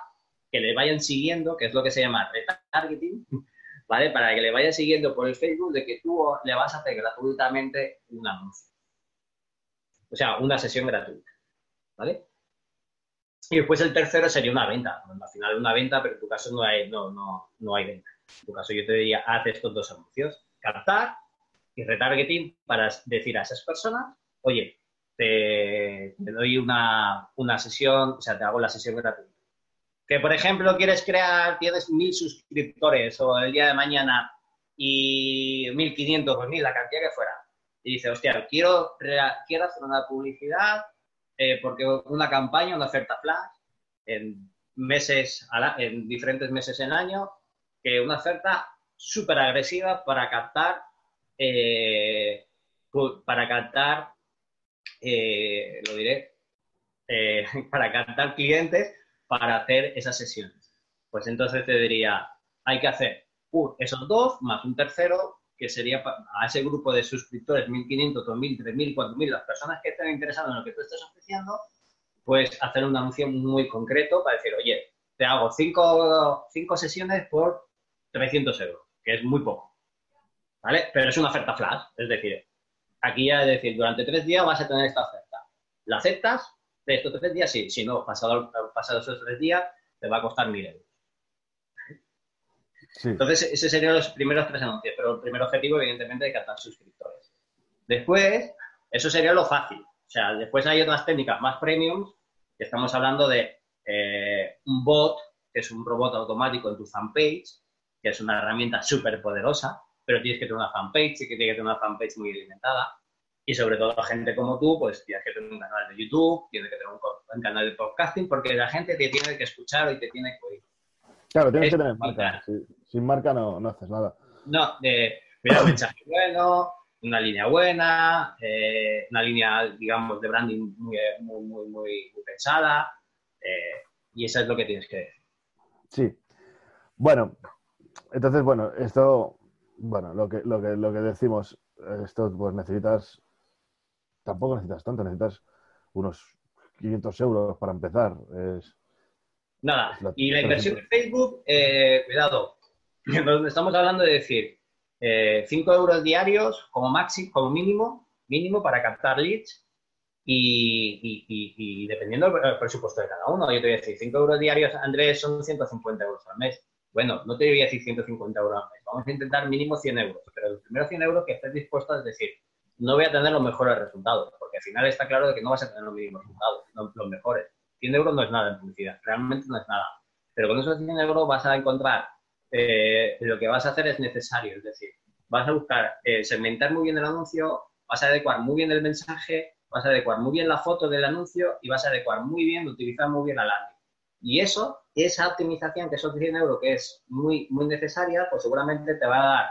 que le vayan siguiendo, que es lo que se llama retargeting, *laughs* ¿vale? Para que le vayan siguiendo por el Facebook de que tú le vas a hacer gratuitamente un anuncio. O sea, una sesión gratuita, ¿vale? Y después el tercero sería una venta. al final una venta, pero en tu caso no hay, no, no, no hay venta. En tu caso yo te diría, haz estos dos anuncios. Captar y retargeting para decir a esas personas, oye, te, doy una, una, sesión, o sea, te hago la sesión gratuita. Que, por ejemplo, quieres crear, tienes mil suscriptores o el día de mañana y 1.500 o mil, la cantidad que fuera. Y dice, hostia, quiero, quiero hacer una publicidad eh, porque una campaña, una oferta flash, en meses, en diferentes meses en año, que una oferta súper agresiva para captar, eh, para captar, eh, lo diré, *laughs* para captar clientes para hacer esas sesiones. Pues entonces te diría, hay que hacer esos dos más un tercero que sería a ese grupo de suscriptores, 1.500, 2.000, 3.000, 4.000, las personas que estén interesadas en lo que tú estás ofreciendo, pues hacer un anuncio muy concreto para decir, oye, te hago cinco, cinco sesiones por 300 euros, que es muy poco. ¿Vale? Pero es una oferta flash, es decir, aquí ya es decir, durante tres días vas a tener esta oferta. ¿La aceptas? De estos tres días, sí. Si no, pasado, pasado esos tres días, te va a costar 1.000 euros. Entonces, ese serían los primeros tres anuncios, pero el primer objetivo, evidentemente, es captar suscriptores. Después, eso sería lo fácil. O sea, después hay otras técnicas más premium, que estamos hablando de eh, un bot, que es un robot automático en tu fanpage, que es una herramienta súper poderosa, pero tienes que tener una fanpage y que tiene que tener una fanpage muy alimentada. Y sobre todo gente como tú, pues tienes que tener un canal de YouTube, tienes que tener un, canal de podcasting, porque la gente te tiene que escuchar y te tiene que oír. Claro, tienes que tener marca. Sin marca no, no haces nada. No, de un mensaje bueno, una línea buena, eh, una línea, digamos, de branding muy, muy, muy, pensada. Eh, y eso es lo que tienes que decir. Sí. Bueno, entonces, bueno, esto, bueno, lo que, lo que, lo que decimos, esto pues necesitas, tampoco necesitas tanto, necesitas unos 500 euros para empezar. Es, Nada. Y la inversión en Facebook, eh, cuidado, *clears throat* estamos hablando de decir 5 eh, euros diarios como máximo, como mínimo, mínimo para captar leads y, dependiendo del presupuesto de cada uno. Yo te voy a decir, 5 euros diarios, Andrés, son 150 euros al mes. Bueno, no te voy a decir 150 euros al mes. Vamos a intentar mínimo 100 euros. Pero los primeros 100 euros que estés dispuesto a decir, no voy a tener los mejores resultados, porque al final está claro de que no vas a tener los mínimos resultados, los mejores. 100 euros no es nada en publicidad, realmente no es nada. Pero con esos 100 euros vas a encontrar, eh, lo que vas a hacer es necesario, es decir, vas a buscar eh, segmentar muy bien el anuncio, vas a adecuar muy bien el mensaje, vas a adecuar muy bien la foto del anuncio y vas a adecuar muy bien, utilizar muy bien la landing. Y eso, esa optimización, que esos 100 euros que es muy, muy necesaria, pues seguramente te va a dar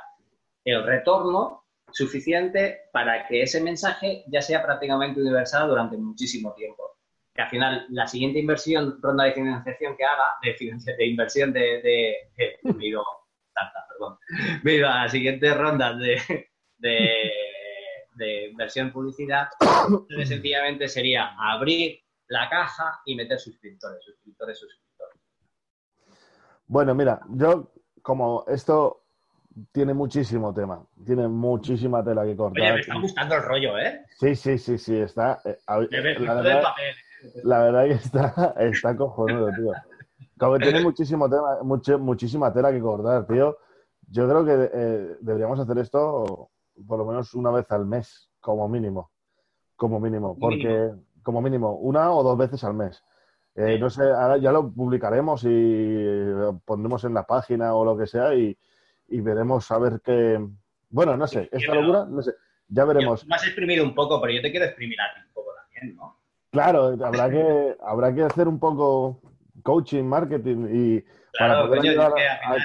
el retorno suficiente para que ese mensaje ya sea prácticamente universal durante muchísimo tiempo. Que al final, la siguiente inversión, ronda de financiación que haga, de, de inversión de, de, de, *laughs* perdón, a la siguiente ronda de, de, de inversión publicidad, *coughs* sencillamente sería abrir la caja y meter suscriptores, suscriptores, suscriptores. Bueno, mira, yo como esto tiene muchísimo tema, tiene muchísima tela que cortar. Oye, me está gustando el rollo, ¿eh? Sí, sí, sí, sí, está... La, verdad, la, verdad, que está, está cojonudo, tío. Como tiene *laughs* muchísimo tema, mucho, muchísima tela que cortar, tío. Yo creo que eh, deberíamos hacer esto por lo menos una vez al mes, como mínimo. Como mínimo, porque como mínimo una o dos veces al mes. Eh, no sé, ahora ya lo publicaremos y pondremos en la página o lo que sea y, veremos a ver qué. Bueno, no sé, esta locura, no sé, ya veremos. Me has exprimido un poco, pero yo te quiero exprimir a ti un poco también, ¿no? Claro, habrá que, habrá que hacer un poco coaching, marketing y para poder ayudar a,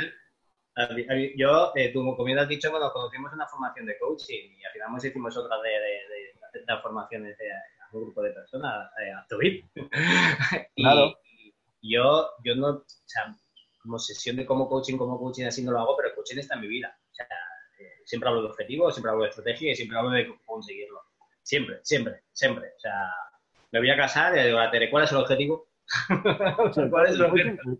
yo, eh, tú, como bien has dicho, bueno, conocimos una formación de coaching y al final hicimos otra de, de, de, formaciones a un grupo de personas, eh, a Twip. *laughs* y, yo, yo no, o sea, como sesión de como coaching, como coaching así no lo hago, pero el coaching está en mi vida. O sea, eh, siempre hablo de objetivos, siempre hablo de estrategia y siempre hablo de conseguirlo. Siempre, siempre, siempre. O sea, me voy a casar y digo a Tere, ¿cuál es el objetivo? *laughs* ¿Cuál es el objetivo?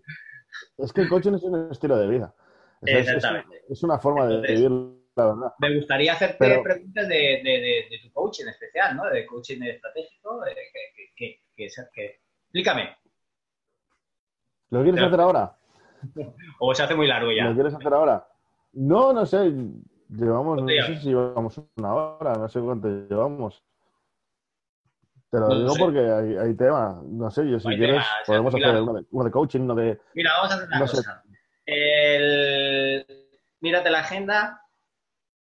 Es que el coaching es un estilo de vida. Exactamente. Es, una forma de vivir, la verdad. Me gustaría hacerte preguntas de, de, de, tu coaching especial, ¿no? De coaching estratégico. que, que, que, explícame. ¿Lo quieres hacer ahora? *laughs* ¿O se hace muy largo ya? ¿Lo quieres hacer ahora? No, no sé. Llevamos, no sé si llevamos una hora, no sé cuánto llevamos. Te lo digo porque hay, hay tema. No sé, yo si quieres podemos hacer uno de, coaching, uno de... Mira, vamos a hacer una cosa el, mírate la agenda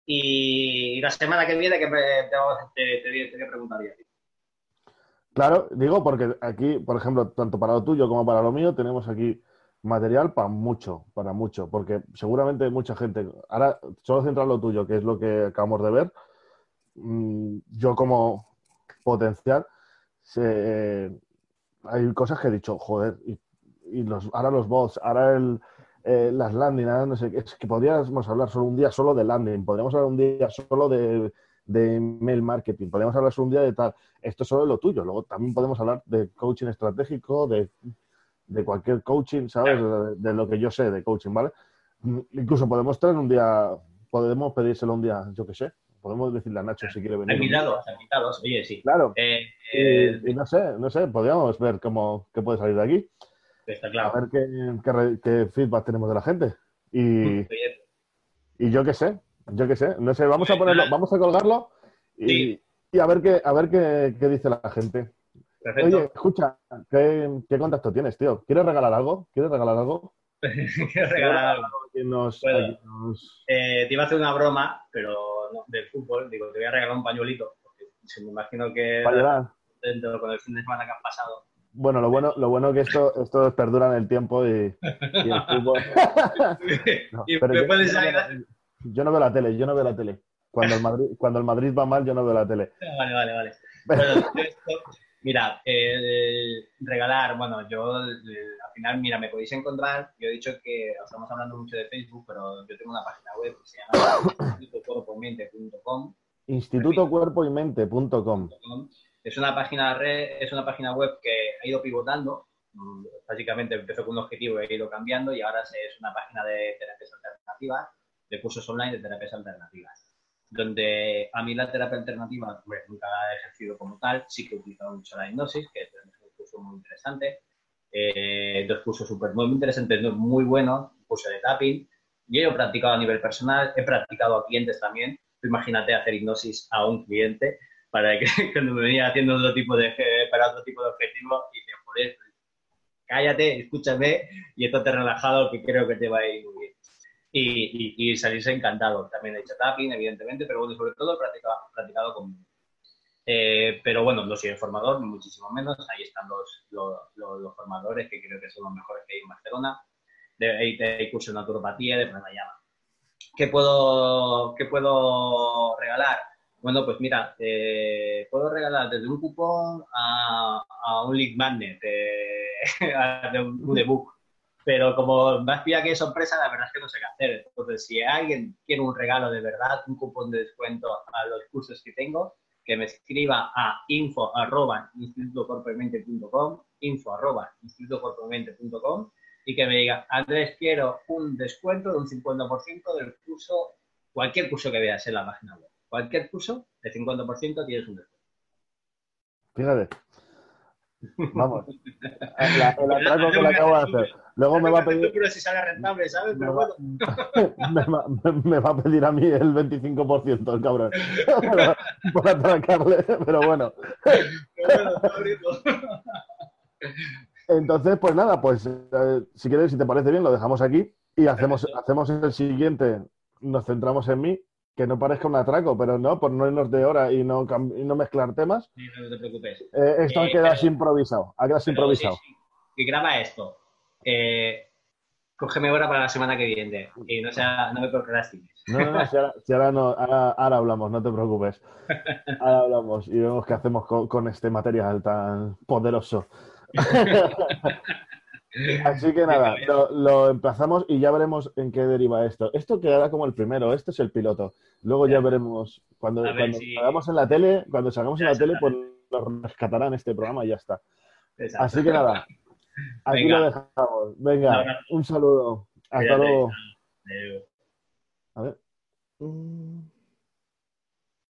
y la semana que viene que te, te, te, preguntaría. Claro, digo porque aquí, por ejemplo, tanto para lo tuyo como para lo mío, tenemos aquí material para mucho, para mucho, porque seguramente mucha gente, ahora solo centrar lo tuyo, que es lo que acabamos de ver, mm, yo como potencial, hay cosas que he dicho, joder, y, y los, ahora los bots, ahora el, eh, las landing, no sé, es que podríamos hablar solo un día solo de landing, podríamos hablar un día solo de, de email marketing, podríamos hablar solo un día de tal. Esto es solo lo tuyo. Luego también podemos hablar de coaching estratégico, de, cualquier coaching, ¿sabes? De, lo que yo sé de coaching, ¿vale? Mm, incluso podemos traer un día, podemos pedírselo un día, yo qué sé. Podemos decirle a Nacho si quiere venir. Invitados, invitados, oye, sí. Claro. Eh, eh, y, no sé, no sé, podríamos ver cómo qué puede salir de aquí. A ver qué, feedback tenemos de la gente. Y, y yo qué sé, yo qué sé. No sé, vamos a ponerlo, vamos a colgarlo y, a ver qué, a ver qué, dice la gente. Oye, escucha, ¿qué, contacto tienes, tío? ¿Quieres regalar algo? ¿Quieres regalar algo? *laughs* Quiero regalar algo. Eh, te iba a hacer una broma, pero no, del fútbol. Digo, te voy a regalar un pañuelito. Porque me imagino que dentro con el fin de semana que han pasado bueno, lo bueno, lo bueno que esto, esto perdura en el tiempo y, el fútbol. yo, no veo la tele, yo no veo la tele. Cuando el Madrid, cuando el Madrid va mal, yo no veo la tele. Vale, vale, vale. *laughs* mira, regalar, bueno, yo al final, mira, me podéis encontrar, yo he dicho que estamos hablando mucho de Facebook, pero yo tengo una página web que se llama *coughs* institutocuerpoymente.com institutocuerpoymente.com Es una página red, es una página web que ha ido pivotando. Mm, básicamente empezó con un objetivo y ha ido cambiando y ahora es una página de terapias alternativas, de cursos online de terapias alternativas. Donde a mí la terapia alternativa nunca la he ejercido como tal, sí que he utilizado mucho la hipnosis, que es un curso muy interesante. Eh, dos cursos súper muy interesantes, muy buenos, un curso de tapping. Yo he practicado a nivel personal, he practicado a clientes también. Imagínate hacer hipnosis a un cliente para que *laughs* cuando me venía haciendo otro tipo de, para otro tipo de objetivo, y dice, joder, cállate, escúchame y estate relajado que creo que te va a ir muy bien. Y, y, salirse encantado. También he hecho tapping, evidentemente, pero bueno, sobre todo he practicado, practicado con... Eh, pero bueno, no soy el formador, muchísimo menos. Ahí están los, los, los, formadores que creo que son los mejores que hay en Barcelona. De, hay, hay curso de naturopatía, de pranayama. ¿Qué puedo, ¿Qué puedo regalar? Bueno, pues mira, eh, puedo regalar desde un cupón a, un link magnet *laughs* de, un, ebook. Pero como más pilla que sorpresa, la verdad es que no sé qué hacer. Entonces, si alguien quiere un regalo de verdad, un cupón de descuento a los cursos que tengo, que me escriba a info arroba info arroba y que me diga, Andrés, quiero un descuento de un 50% del curso, cualquier curso que veas en la página web cualquier curso, de 50% tienes un descuento. Fíjate. Vamos. el atraco que le acabo de hacer. Luego me va a pedir. si sale rentable, ¿sabes? Pero bueno. *laughs* me, va, a pedir a mí el 25%, el cabrón. por atracarle, pero bueno. Entonces, pues nada, pues eh, si quieres, si te parece bien, lo dejamos aquí y hacemos, hacemos el siguiente. Nos centramos en mí que no parezca un atraco, pero no, por no irnos de hora y no, no mezclar temas. Sí, no te preocupes. Eh, esto ha quedado improvisado. Ha quedado improvisado. Y graba esto. Eh, cógeme hora para la semana que viene y no, sea, no me procrastines. No, no, si ahora, no, ahora, hablamos, no te preocupes. Ahora hablamos y vemos qué hacemos con, con este material tan poderoso. *laughs* Así que nada, lo, emplazamos y ya veremos en qué deriva esto. Esto quedará como el primero, este es el piloto. Luego ya veremos, cuando, cuando salgamos en la tele, cuando salgamos en la tele, pues nos rescatarán este programa y ya está. Así que nada, *laughs* aquí lo dejamos. Venga, un saludo. Hasta luego. A ver. Mm.